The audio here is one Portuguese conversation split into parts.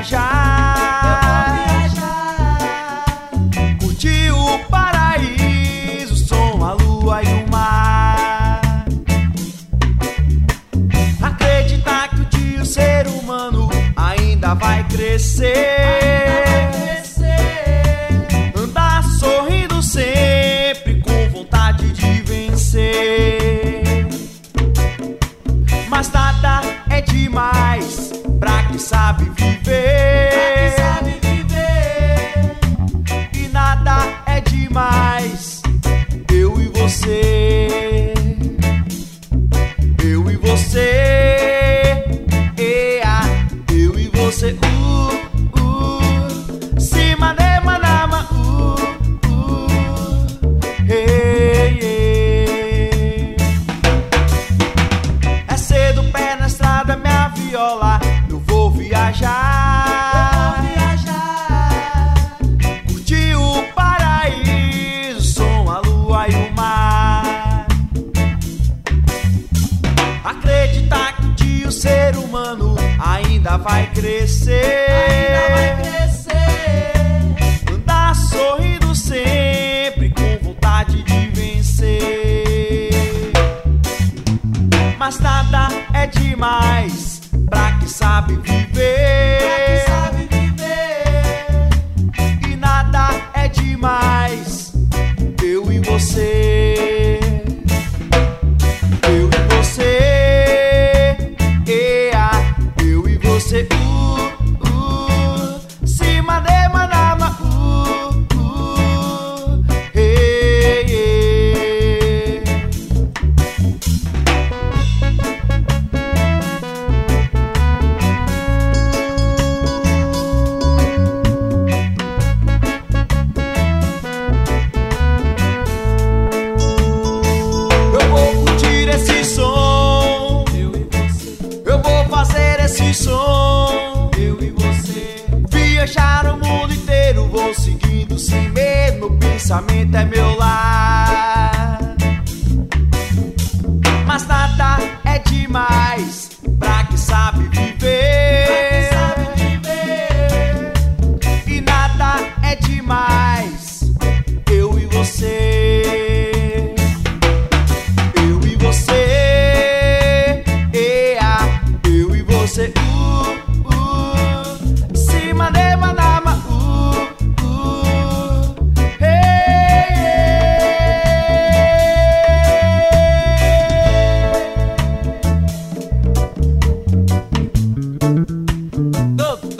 viajar. Eu vou viajar. Curtir o paraíso, o som, a lua e o mar. Acreditar que o dia o ser humano ainda vai crescer. sabe viver. Sabe viver. E nada é demais. Eu e você. Eu e você. Ea. Eu e você. Uh, uh. Cima de manama. Uh, uh. Ei, ei. É cedo, pé na estrada, minha viola viajar. Curtir o paraíso, a lua e o mar. Acreditar que um dia o ser humano ainda vai crescer. Ainda vai crescer. Andar sorrindo sempre com vontade de vencer. Mas nada é demais pra que sabe viver. Pra quem sabe viver. Pensamento é meu lar. Mas nada é demais pra quem sabe viver. E nada é demais. Eu e você. Eu e você. Eu e você.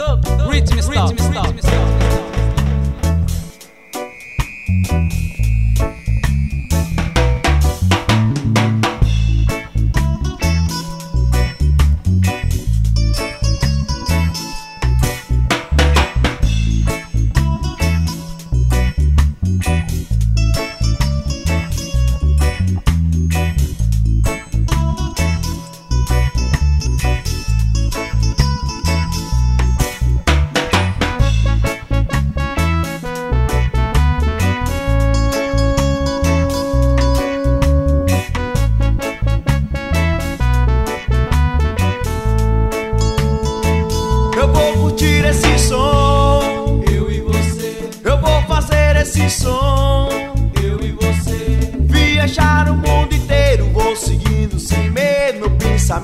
rhythm, rhythm, rhythm, rhythm, rhythm,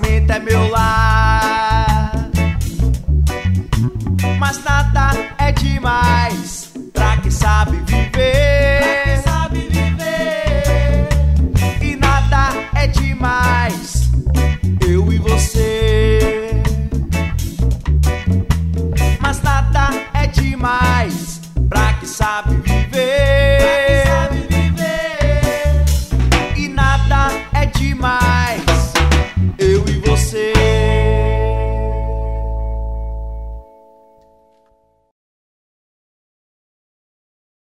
Pensamento é meu lar. Mas nada é demais pra quem sabe viver. E nada é demais. Eu e você. Mas nada é demais pra quem sabe.